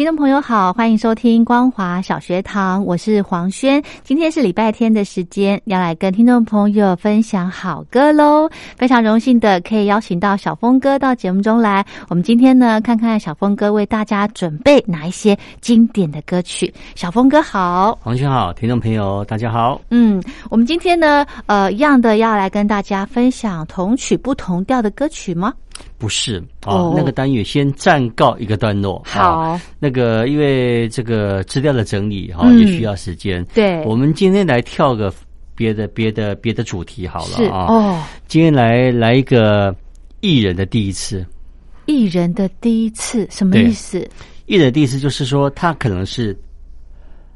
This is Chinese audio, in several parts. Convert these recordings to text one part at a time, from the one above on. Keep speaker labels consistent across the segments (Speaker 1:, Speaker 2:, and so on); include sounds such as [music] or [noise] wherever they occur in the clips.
Speaker 1: 听众朋友好，欢迎收听光华小学堂，我是黄轩。今天是礼拜天的时间，要来跟听众朋友分享好歌喽。非常荣幸的可以邀请到小峰哥到节目中来。我们今天呢，看看小峰哥为大家准备哪一些经典的歌曲。小峰哥好，
Speaker 2: 黄轩好，听众朋友大家好。
Speaker 1: 嗯，我们今天呢，呃，一样的要来跟大家分享同曲不同调的歌曲吗？
Speaker 2: 不是哦，那个单元先暂告一个段落。
Speaker 1: 好，
Speaker 2: 那个因为这个资料的整理哈也需要时间。
Speaker 1: 对，
Speaker 2: 我们今天来跳个别的别的别的主题好了啊。
Speaker 1: 哦，
Speaker 2: 今天来来一个艺人的第一次。
Speaker 1: 艺人的第一次什么意思？
Speaker 2: 艺人第一次就是说他可能是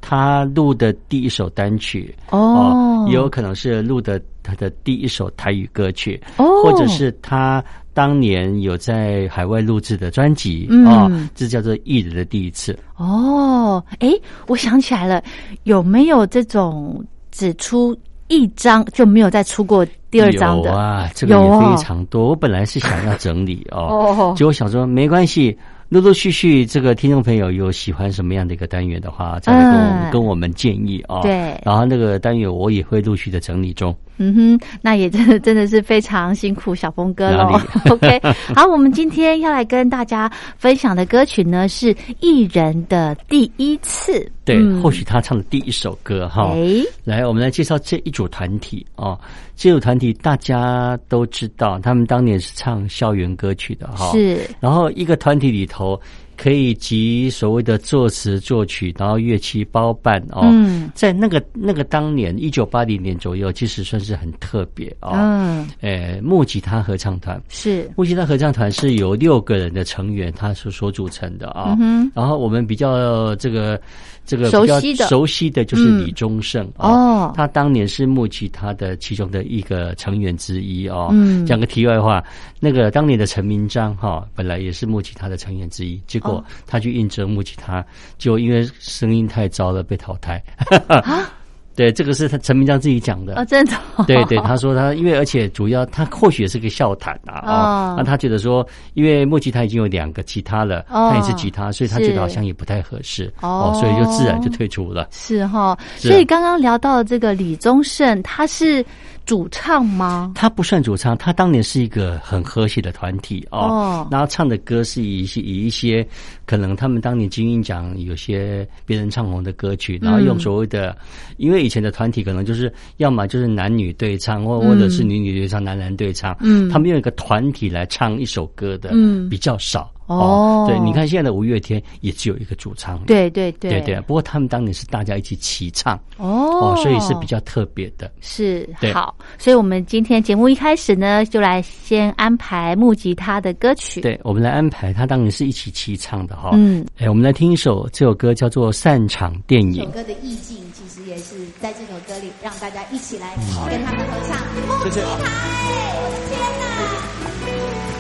Speaker 2: 他录的第一首单曲
Speaker 1: 哦，
Speaker 2: 也有可能是录的他的第一首台语歌曲
Speaker 1: 哦，
Speaker 2: 或者是他。当年有在海外录制的专辑啊，这叫做艺人的第一次。
Speaker 1: 哦，哎，我想起来了，有没有这种只出一张就没有再出过第二张的？
Speaker 2: 有啊，这个也非常多。我本来是想要整理哦，[laughs] 结果想说没关系。陆陆续续，这个听众朋友有喜欢什么样的一个单元的话，再跟我们跟我们建议啊。
Speaker 1: 对，
Speaker 2: 然后那个单元我也会陆续的整理中。
Speaker 1: 嗯哼，那也真的 [laughs] 真的是非常辛苦小峰哥喽。[laughs] OK，好，我们今天要来跟大家分享的歌曲呢是艺人的第一次。
Speaker 2: 对，或许他唱的第一首歌哈。
Speaker 1: 哎，
Speaker 2: 来，我们来介绍这一组团体哦。这组团体大家都知道，他们当年是唱校园歌曲的哈。
Speaker 1: 是。
Speaker 2: 然后一个团体里头可以集所谓的作词作曲，然后乐器包办哦。
Speaker 1: 嗯。
Speaker 2: 在那个那个当年一九八零年左右，其实算是很特别哦。
Speaker 1: 嗯。
Speaker 2: 诶，木吉他合唱团
Speaker 1: 是
Speaker 2: 木吉他合唱团是由六个人的成员他所所组成的啊。
Speaker 1: 嗯
Speaker 2: 然后我们比较这个。这个
Speaker 1: 熟悉的
Speaker 2: 熟悉的就是李宗盛
Speaker 1: 哦，
Speaker 2: 他当年是木吉他的其中的一个成员之一哦。
Speaker 1: 嗯，
Speaker 2: 讲个题外话，那个当年的陈明章哈，本来也是木吉他的成员之一，结果他去应征木吉他，就因为声音太糟了被淘汰。
Speaker 1: 啊。[laughs]
Speaker 2: 对，这个是他陈明章自己讲的
Speaker 1: 啊，真的。
Speaker 2: 对对，他说他因为而且主要他或许也是个笑谈啊啊，那他觉得说，因为木吉他已经有两个吉他了，他也是吉他，所以他觉得好像也不太合适哦，所以就自然就退出了。
Speaker 1: 是哈，所以刚刚聊到这个李宗盛，他是。主唱吗？
Speaker 2: 他不算主唱，他当年是一个很和谐的团体哦。然后唱的歌是以一些以一些可能他们当年金鹰奖有些别人唱红的歌曲，然后用所谓的，因为以前的团体可能就是要么就是男女对唱，或或者是女女对唱，男男对唱。
Speaker 1: 嗯，
Speaker 2: 他们用一个团体来唱一首歌的，
Speaker 1: 嗯，
Speaker 2: 比较少。
Speaker 1: 哦，
Speaker 2: 对，你看现在的五月天也只有一个主唱，
Speaker 1: 对对对，
Speaker 2: 对对。不过他们当年是大家一起齐唱，
Speaker 1: 哦，
Speaker 2: 所以是比较特别的。
Speaker 1: 是好，所以我们今天节目一开始呢，就来先安排木吉他的歌曲。
Speaker 2: 对，我们来安排，他当年是一起齐唱的哈。
Speaker 1: 嗯，
Speaker 2: 哎，我们来听一首这首歌叫做《散场电影》。
Speaker 3: 这首歌的意境其实也是在这首歌里，让大家一起来跟他们合唱。木吉他，哎，我的天哪！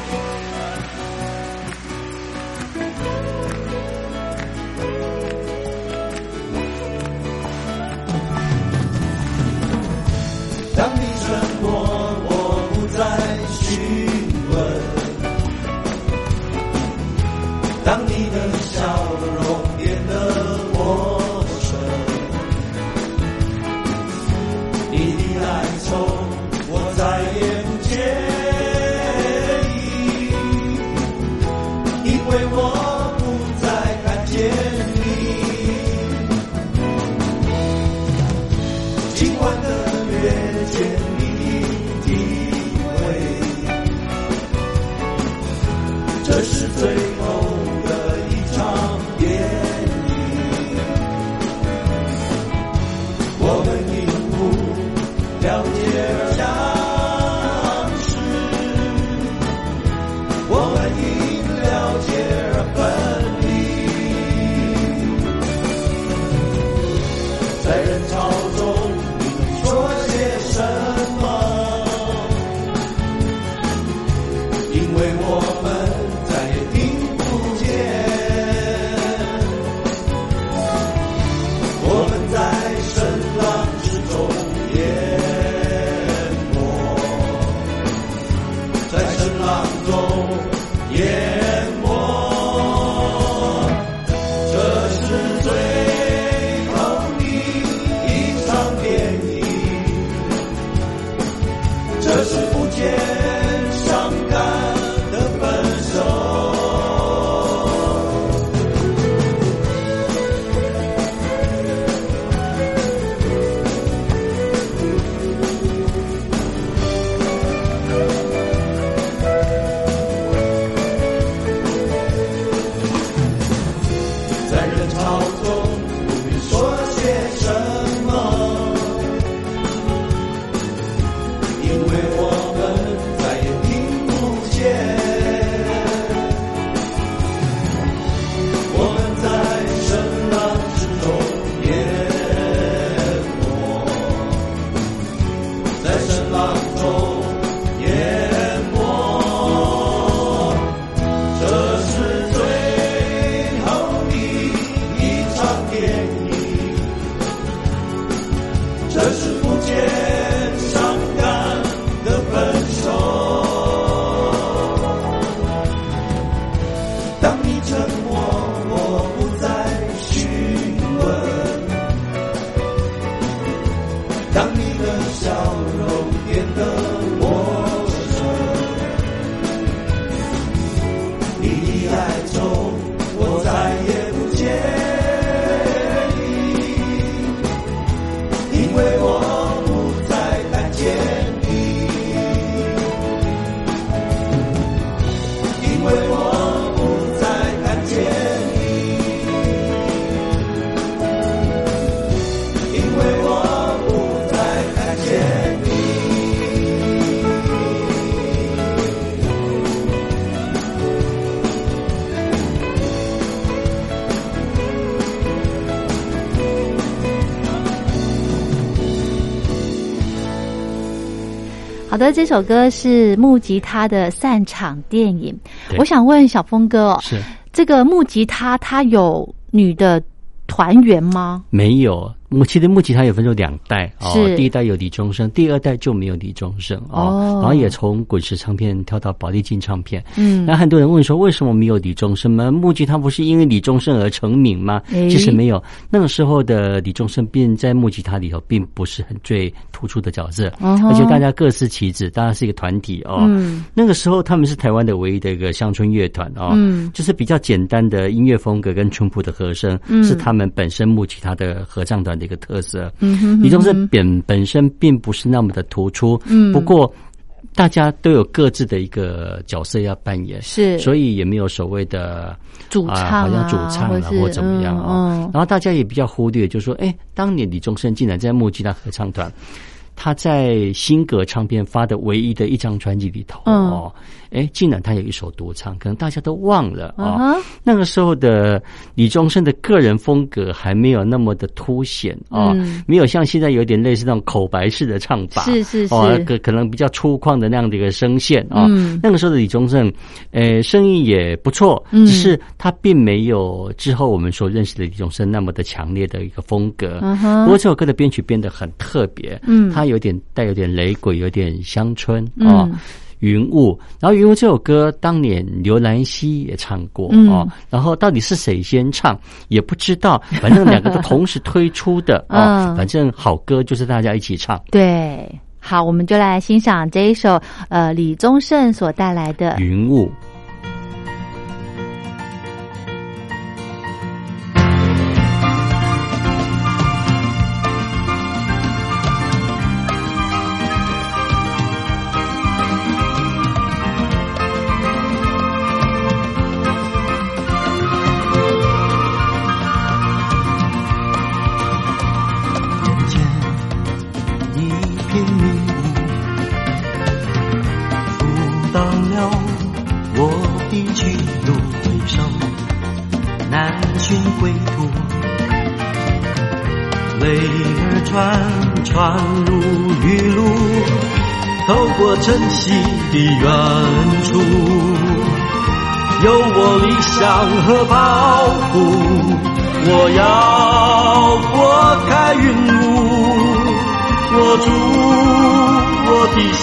Speaker 4: 的，
Speaker 1: 这首歌是木吉他的散场电影。我想问小峰哥哦，
Speaker 2: 是
Speaker 1: 这个木吉他，他有女的团员吗？
Speaker 2: 没有。木其实木吉他也分成两代哦，第一代有李宗盛，第二代就没有李宗盛哦，然后也从滚石唱片跳到宝丽金唱片。嗯，那很多人问说，为什么没有李宗盛吗？木吉他不是因为李宗盛而成名吗？其实没有，那个时候的李宗盛并在木吉他里头并不是很最突出的角色，而且大家各司其职，大家是一个团体哦。嗯，那个时候他们是台湾的唯一的一个乡村乐团哦，嗯，就是比较简单的音乐风格跟淳朴的和声，是他们本身木吉他的合唱团的。一个特色，嗯李宗盛本本身并不是那么的突出，嗯，不过大家都有各自的一个角色要扮演，
Speaker 1: 是，
Speaker 2: 所以也没有所谓的
Speaker 1: 主唱，
Speaker 2: 好像主唱啊或怎么样啊。然后大家也比较忽略，就是说，哎，当年李宗盛竟然在木吉他合唱团，他在新格唱片发的唯一的一张专辑里头哦。哎，竟然他有一首独唱，可能大家都忘了啊。那个时候的李宗盛的个人风格还没有那么的凸显啊，没有像现在有点类似那种口白式的唱法，
Speaker 1: 是是是，
Speaker 2: 可可能比较粗犷的那样的一个声线啊。那个时候的李宗盛，呃，声音也不错，只是他并没有之后我们所认识的李宗盛那么的强烈的一个风格。不过这首歌的编曲编得很特别，嗯，它有点带有点雷鬼，有点乡村啊。云雾，然后云雾这首歌当年刘兰希也唱过哦，然后到底是谁先唱也不知道，反正两个都同时推出的啊，[laughs] 反正好歌就是大家一起唱。
Speaker 1: 对，好，我们就来欣赏这一首呃李宗盛所带来的
Speaker 2: 云雾。一路回首，难寻归途。
Speaker 4: 泪儿串串如雨露，透过晨曦的远处，有我理想和抱负。我要拨开云雾，握住我的幸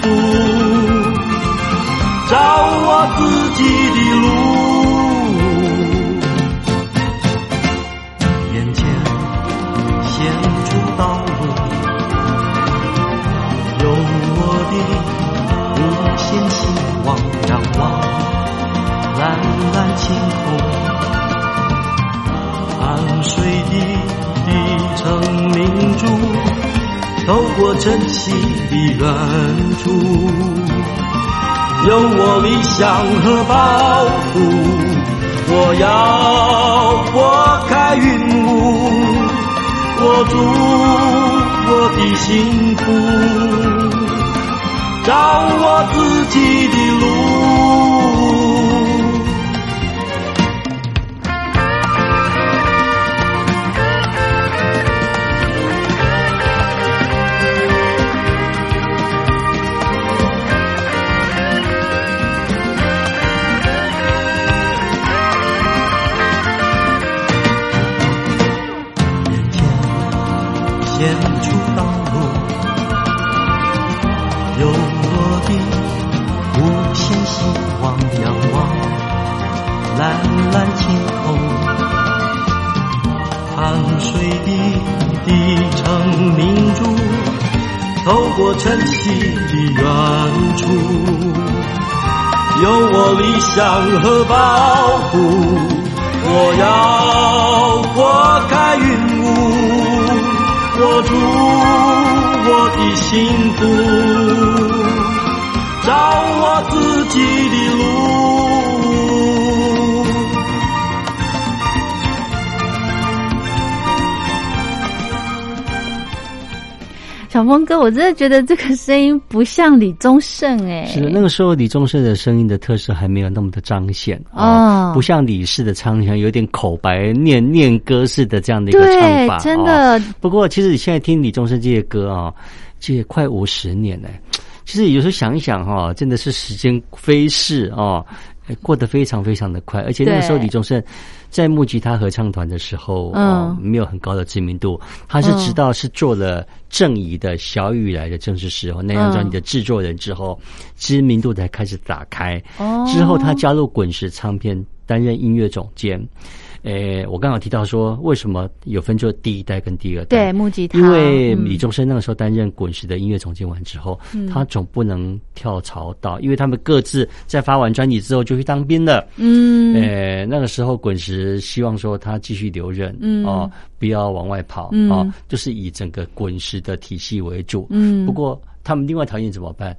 Speaker 4: 福。照我自己的路眼前现出道路用我的无限希望仰望蓝蓝晴空汗水滴滴成明珠走过真心的远处。有我理想和抱负。我要拨开云雾，握住我的幸福。找我自己的路。明珠透过晨曦的远处，有我理想和抱负。我要拨开云雾，握住我的幸福，找我自己的路。
Speaker 1: 小峰哥，我真的觉得这个声音不像李宗盛哎。
Speaker 2: 是的，那个时候李宗盛的声音的特色还没有那么的彰显啊，不像李氏的唱腔有点口白念念歌似的这样的一个唱法。
Speaker 1: 真的。
Speaker 2: 不过其实你现在听李宗盛这些歌啊，这也快五十年了。其实有时候想一想哈，真的是时间飞逝啊。过得非常非常的快，而且那个时候李宗盛在木吉他合唱团的时候，嗯，没有很高的知名度。他是直到是做了郑怡的《小雨来的正是时候》那张专辑的制作人之后，知名度才开始打开。哦，之后他加入滚石唱片担任音乐总监。诶，我刚刚提到说，为什么有分做第一代跟第二
Speaker 1: 代？对，木吉他。
Speaker 2: 因为李宗盛那个时候担任滚石的音乐总监完之后，他总不能跳槽到，因为他们各自在发完专辑之后就去当兵了。嗯，诶，那个时候滚石希望说他继续留任，嗯，哦，不要往外跑，嗯、哦，就是以整个滚石的体系为主。嗯，不过他们另外条件怎么办？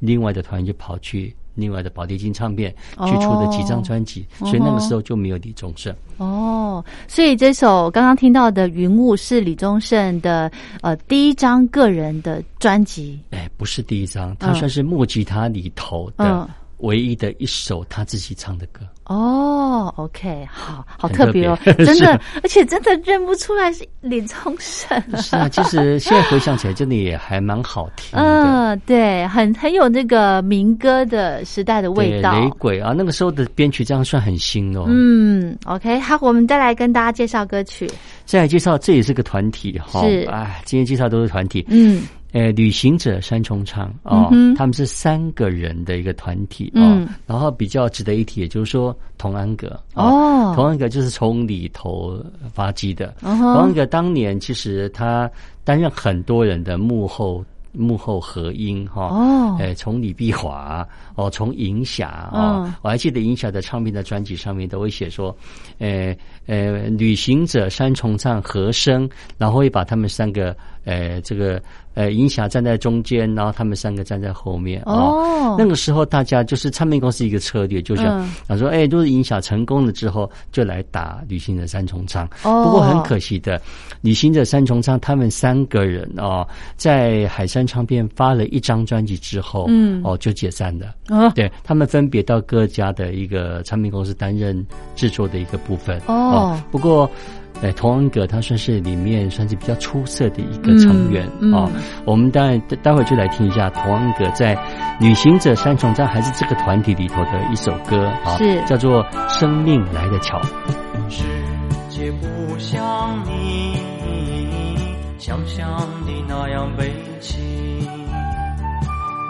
Speaker 2: 另外的团员就跑去。另外的宝丽金唱片去出的几张专辑，所以那个时候就没有李宗盛。
Speaker 1: 哦，所以这首刚刚听到的《云雾》是李宗盛的呃第一张个人的专辑。
Speaker 2: 哎，不是第一张，他算是木吉他里头的。唯一的一首他自己唱的歌
Speaker 1: 哦，OK，好好特别哦，真的，[laughs] 而且真的认不出来是李宗盛。
Speaker 2: 是啊，其实现在回想起来，真的也还蛮好听的。[laughs]
Speaker 1: 嗯，对，很很有那个民歌的时代的味道。
Speaker 2: 雷鬼啊，那个时候的编曲这样算很新哦。
Speaker 1: 嗯，OK，好，我们再来跟大家介绍歌曲。
Speaker 2: 再来介绍，这也是个团体哈。是，哎，今天介绍都是团体。嗯。呃，旅行者三重唱哦，他们是三个人的一个团体哦。然后比较值得一提，也就是说，童安格哦，童安格就是从里头发迹的。童安格当年其实他担任很多人的幕后幕后合音哈哦，哎，从李碧华哦，从银霞啊，我还记得银霞的唱片的专辑上面都会写说，呃呃，旅行者三重唱和声，然后会把他们三个呃这个。呃，银霞站在中间，然后他们三个站在后面。哦，那个时候大家就是唱片公司一个策略，就想想说，哎，都是银霞成功了之后，就来打旅行者三重唱。哦，不过很可惜的，旅行者三重唱他们三个人哦，在海山唱片发了一张专辑之后，嗯，哦就解散了。哦，对他们分别到各家的一个唱片公司担任制作的一个部分。哦，不过。哎，童安格他算是里面算是比较出色的一个成员啊。我们待待会就来听一下童安格在旅行者三重站还是这个团体里头的一首歌啊，
Speaker 1: 是
Speaker 2: 叫做《生命来的巧》。
Speaker 5: 世界不像你想象的那样悲情，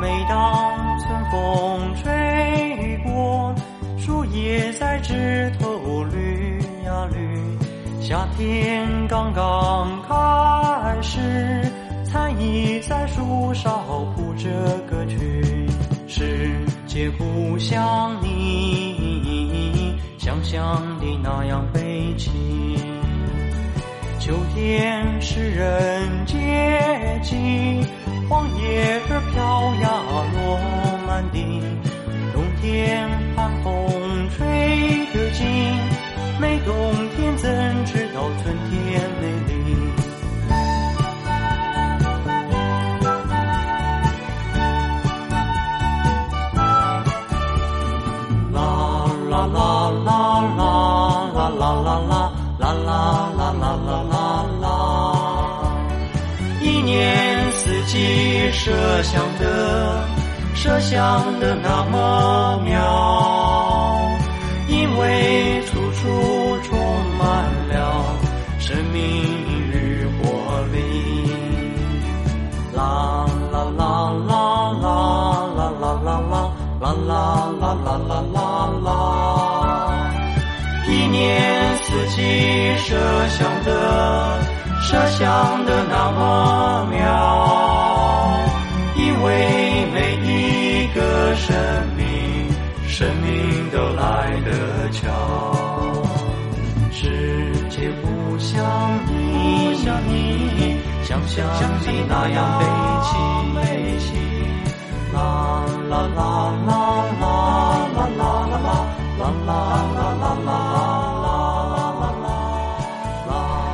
Speaker 5: 每当春风吹过，树叶在枝头绿呀绿。夏天刚刚开始，蝉翼在树梢谱着歌曲。世界不像你想象的那样悲情。秋天是人节气，黄叶儿飘呀落满地。冬天寒风吹得紧。没冬怎知道春天美丽？啦啦啦啦啦啦啦啦啦啦啦啦啦啦啦！一年四季，设想的，设想的那么妙，因为。处处生命与活力，啦啦啦啦啦啦啦啦啦啦啦啦啦啦啦，一年四季设想的设想的那么妙，因为每一个生命，生命都来得巧。像你，像你，想象的那样悲凄，悲凄。啦啦啦啦啦啦啦啦啦啦啦啦啦啦啦。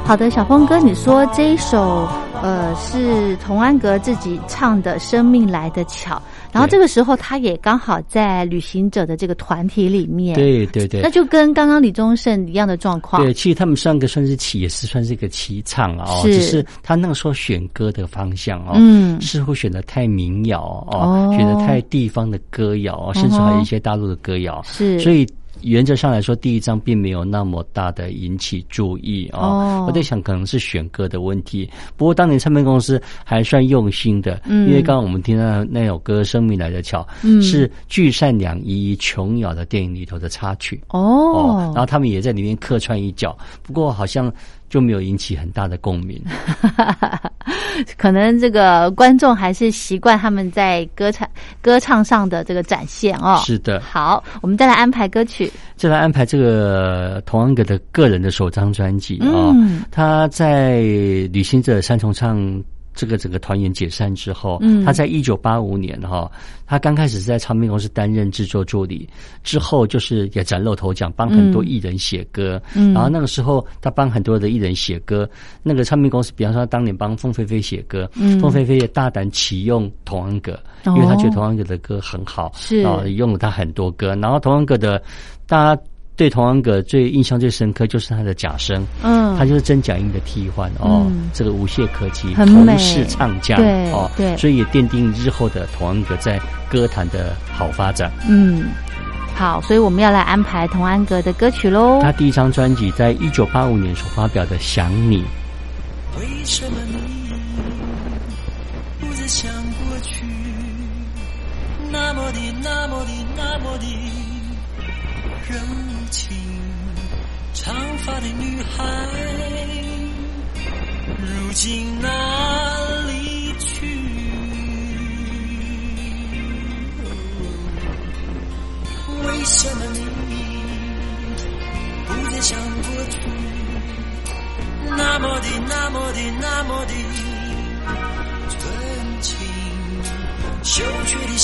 Speaker 1: 好的，小峰哥，你说这一首呃是童安格自己唱的《生命来的巧》。然后这个时候，他也刚好在旅行者的这个团体里面。
Speaker 2: 对对对，
Speaker 1: 那就跟刚刚李宗盛一样的状况。
Speaker 2: 对，其实他们三个算是起，也是算是一个齐唱哦。只是他那个时候选歌的方向哦，嗯，似乎选的太民谣哦，选的太地方的歌谣，甚至还有一些大陆的歌谣。
Speaker 1: 是，
Speaker 2: 所以。原则上来说，第一张并没有那么大的引起注意啊。我在想，可能是选歌的问题。不过当年唱片公司还算用心的，因为刚刚我们听到那首歌《生命来的巧》，是聚散两依琼瑶的电影里头的插曲哦。然后他们也在里面客串一角，不过好像。就没有引起很大的共鸣，[laughs] [laughs]
Speaker 1: 可能这个观众还是习惯他们在歌唱歌唱上的这个展现哦。
Speaker 2: 是的，
Speaker 1: 好，我们再来安排歌曲，
Speaker 2: 再来安排这个童安格的个人的首张专辑啊，他在旅行者三重唱。这个整个团员解散之后，嗯，他在一九八五年哈，他刚开始是在唱片公司担任制作助理，之后就是也崭露头角，帮很多艺人写歌，嗯，然后那个时候他帮很多的艺人写歌，那个唱片公司，比方说他当年帮凤飞飞写歌，嗯，凤飞飞也大胆启用童安格，因为他觉得童安格的歌很好，
Speaker 1: 是。
Speaker 2: 啊，用了他很多歌，然后童安格的大家。对童安格最印象最深刻就是他的假声，嗯，他就是真假音的替换哦，这个无懈可击，同是唱将
Speaker 1: 哦，对，
Speaker 2: 所以也奠定日后的童安格在歌坛的好发展。
Speaker 1: 嗯，好，所以我们要来安排童安格的歌曲喽。
Speaker 2: 他第一张专辑在一九八五年所发表的《想你》。
Speaker 5: 为什么你不再想过去？那么的，那么的，那么的热。情，长发的女孩，如今哪里去？为什么你不再像过去？那么的，那么的，那么的纯情，羞怯的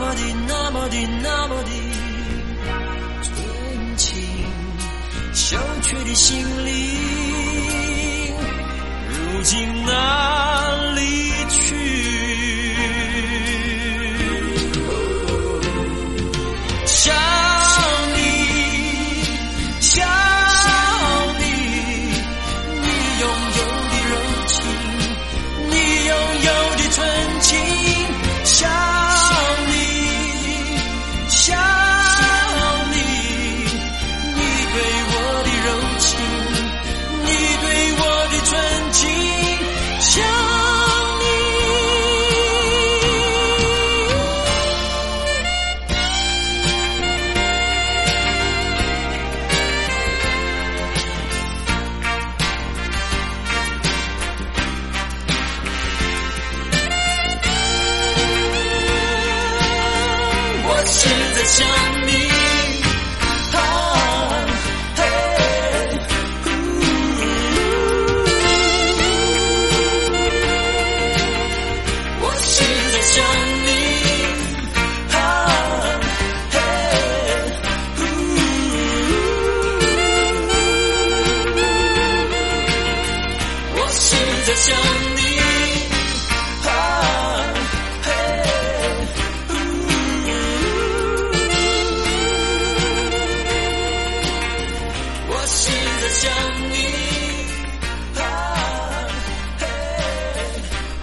Speaker 4: 那么的那么的那么的纯情？小却的心灵，如今哪想你。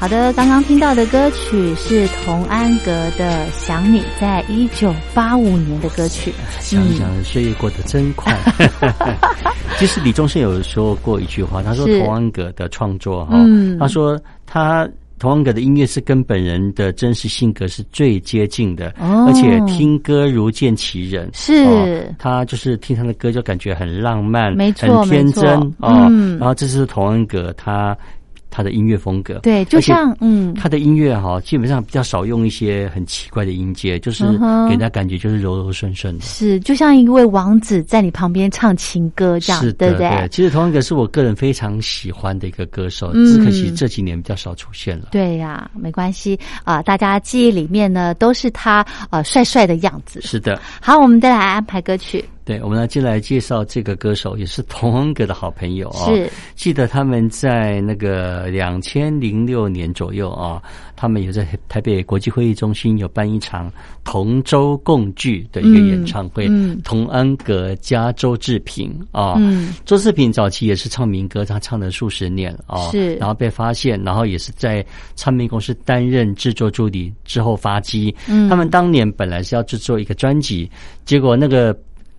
Speaker 1: 好的，刚刚听到的歌曲是童安格的《想你》，在一九八五年的歌曲。
Speaker 2: 想想岁月过得真快。[laughs] 其实李宗盛有说过一句话，他说童安格的创作哈，他说他童安格的音乐是跟本人的真实性格是最接近的，而且听歌如见其人。
Speaker 1: 是，
Speaker 2: 他就是听他的歌就感觉很浪漫，
Speaker 1: 没错，
Speaker 2: 很天真啊。然后这是童安格他。他的音乐风格，
Speaker 1: 对，就像嗯，
Speaker 2: 他的音乐哈，基本上比较少用一些很奇怪的音阶，就是给人家感觉就是柔柔顺顺的。
Speaker 1: 是，就像一位王子在你旁边唱情歌这样，对不对？
Speaker 2: 其实同一个是我个人非常喜欢的一个歌手，只可惜这几年比较少出现了。
Speaker 1: 对呀，没关系啊，大家记忆里面呢都是他呃帅帅的样子。
Speaker 2: 是的，
Speaker 1: 好，我们再来安排歌曲。
Speaker 2: 对，我们来接来介绍这个歌手，也是童恩格的好朋友啊。
Speaker 1: 是，
Speaker 2: 记得他们在那个两千零六年左右啊，他们有在台北国际会议中心有办一场同舟共聚的一个演唱会。嗯，童安格加周志平啊，嗯，周志平早期也是唱民歌，他唱了数十年啊，
Speaker 1: 是，
Speaker 2: 然后被发现，然后也是在唱片公司担任制作助理之后发迹。嗯，他们当年本来是要制作一个专辑，结果那个。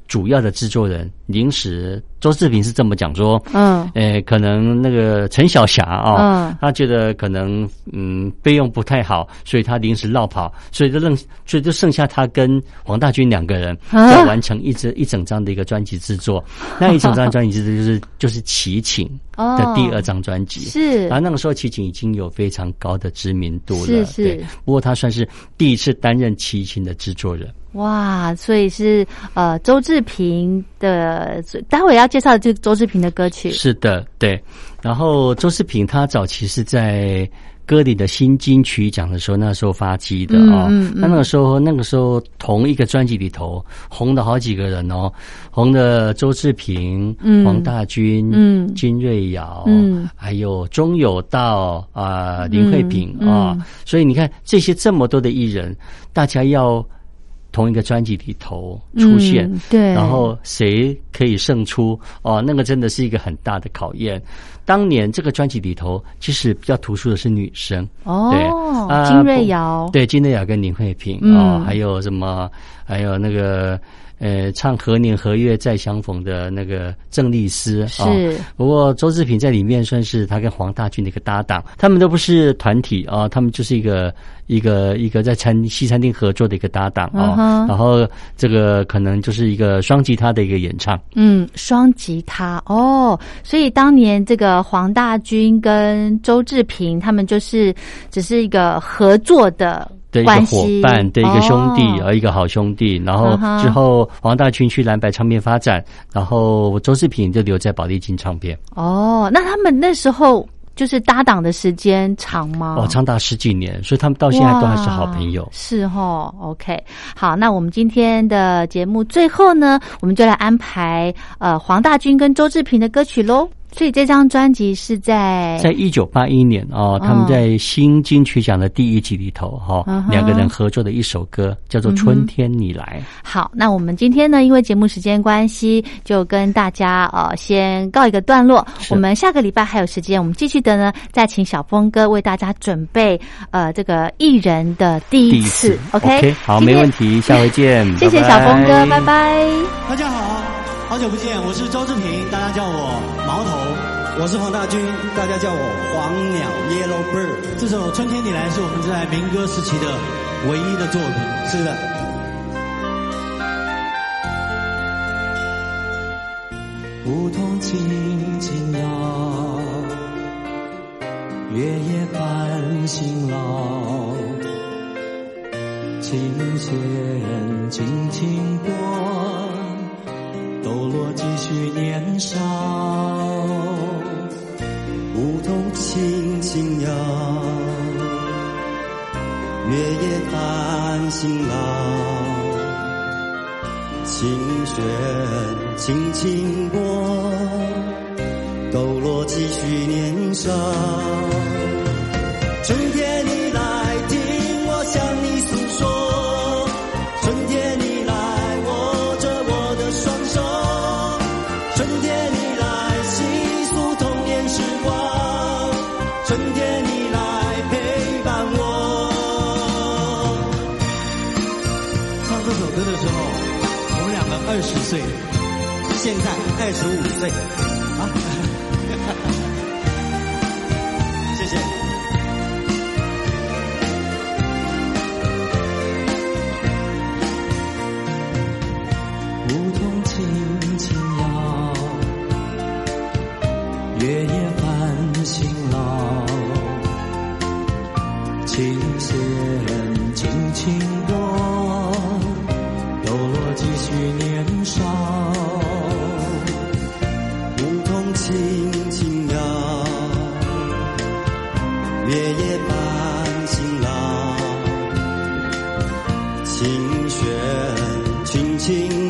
Speaker 2: 主要的制作人临时周志平是这么讲说，嗯，诶，可能那个陈小霞啊，嗯，他觉得可能嗯备用不太好，所以他临时绕跑，所以就剩所以就剩下他跟黄大军两个人在完成一支一整张的一个专辑制作。[laughs] 那一整张专辑制作就是就是齐秦的第二张专辑，
Speaker 1: 是，
Speaker 2: 然后那个时候齐秦已经有非常高的知名度了，
Speaker 1: 是是，
Speaker 2: 不过他算是第一次担任齐秦的制作人。
Speaker 1: 哇，所以是呃周志平的，待会要介绍这周志平的歌曲。
Speaker 2: 是的，对。然后周志平他早期是在歌里的新金曲奖的时候，那时候发迹的啊。那那个时候，那个时候同一个专辑里头红的好几个人哦，红的周志平、黄大军、嗯、金瑞瑶，嗯，还有钟有道啊、林慧萍啊。所以你看这些这么多的艺人，大家要。同一个专辑里头出现，
Speaker 1: 对，
Speaker 2: 然后谁可以胜出？哦，那个真的是一个很大的考验。当年这个专辑里头，其实比较突出的是女生，
Speaker 1: 哦，对，金瑞瑶，
Speaker 2: 对，金瑞瑶跟林慧萍，哦，还有什么？还有那个呃唱何年何月再相逢的那个郑丽丝
Speaker 1: 是。
Speaker 2: 不过周志平在里面算是他跟黄大军的一个搭档，他们都不是团体啊，他们就是一个一个一个在餐西餐厅合作的一个搭档啊。然后这个可能就是一个双吉他的一个演唱。
Speaker 1: 嗯，双吉他哦，所以当年这个黄大军跟周志平他们就是只是一个合作的。
Speaker 2: 的一个伙伴，的一个兄弟，呃，一个好兄弟。然后之后，黄大军去蓝白唱片发展，然后周志平就留在宝丽金唱片。
Speaker 1: 哦，那他们那时候就是搭档的时间长吗？
Speaker 2: 哦，长达十几年，所以他们到现在都还是好朋友。
Speaker 1: 是哦 o k 好，那我们今天的节目最后呢，我们就来安排呃黄大军跟周志平的歌曲喽。所以这张专辑是在
Speaker 2: 在一九八一年哦，他们在新金曲奖的第一集里头哈，两个人合作的一首歌叫做《春天你来》。
Speaker 1: 好，那我们今天呢，因为节目时间关系，就跟大家呃先告一个段落。我们下个礼拜还有时间，我们继续的呢，再请小峰哥为大家准备呃这个艺人的第一次。
Speaker 2: OK，好，没问题，下回见。
Speaker 1: 谢谢小峰哥，拜拜。
Speaker 6: 大家好。好久不见，我是周志平，大家叫我毛头；
Speaker 7: 我是黄大军，大家叫我黄鸟 Yellow Bird。
Speaker 6: 这首《春天你来》是我们在民歌时期的唯一的作品。
Speaker 7: 是的。梧桐轻轻摇，月夜伴星老，琴弦轻轻拨。抖落几许年少，轻轻摇，月夜繁星老，琴弦轻轻拨，抖落几许年少。春天你来，听我向你诉说，春天你来握着我的双手，春天。二十岁，现
Speaker 6: 在二十五岁，轻轻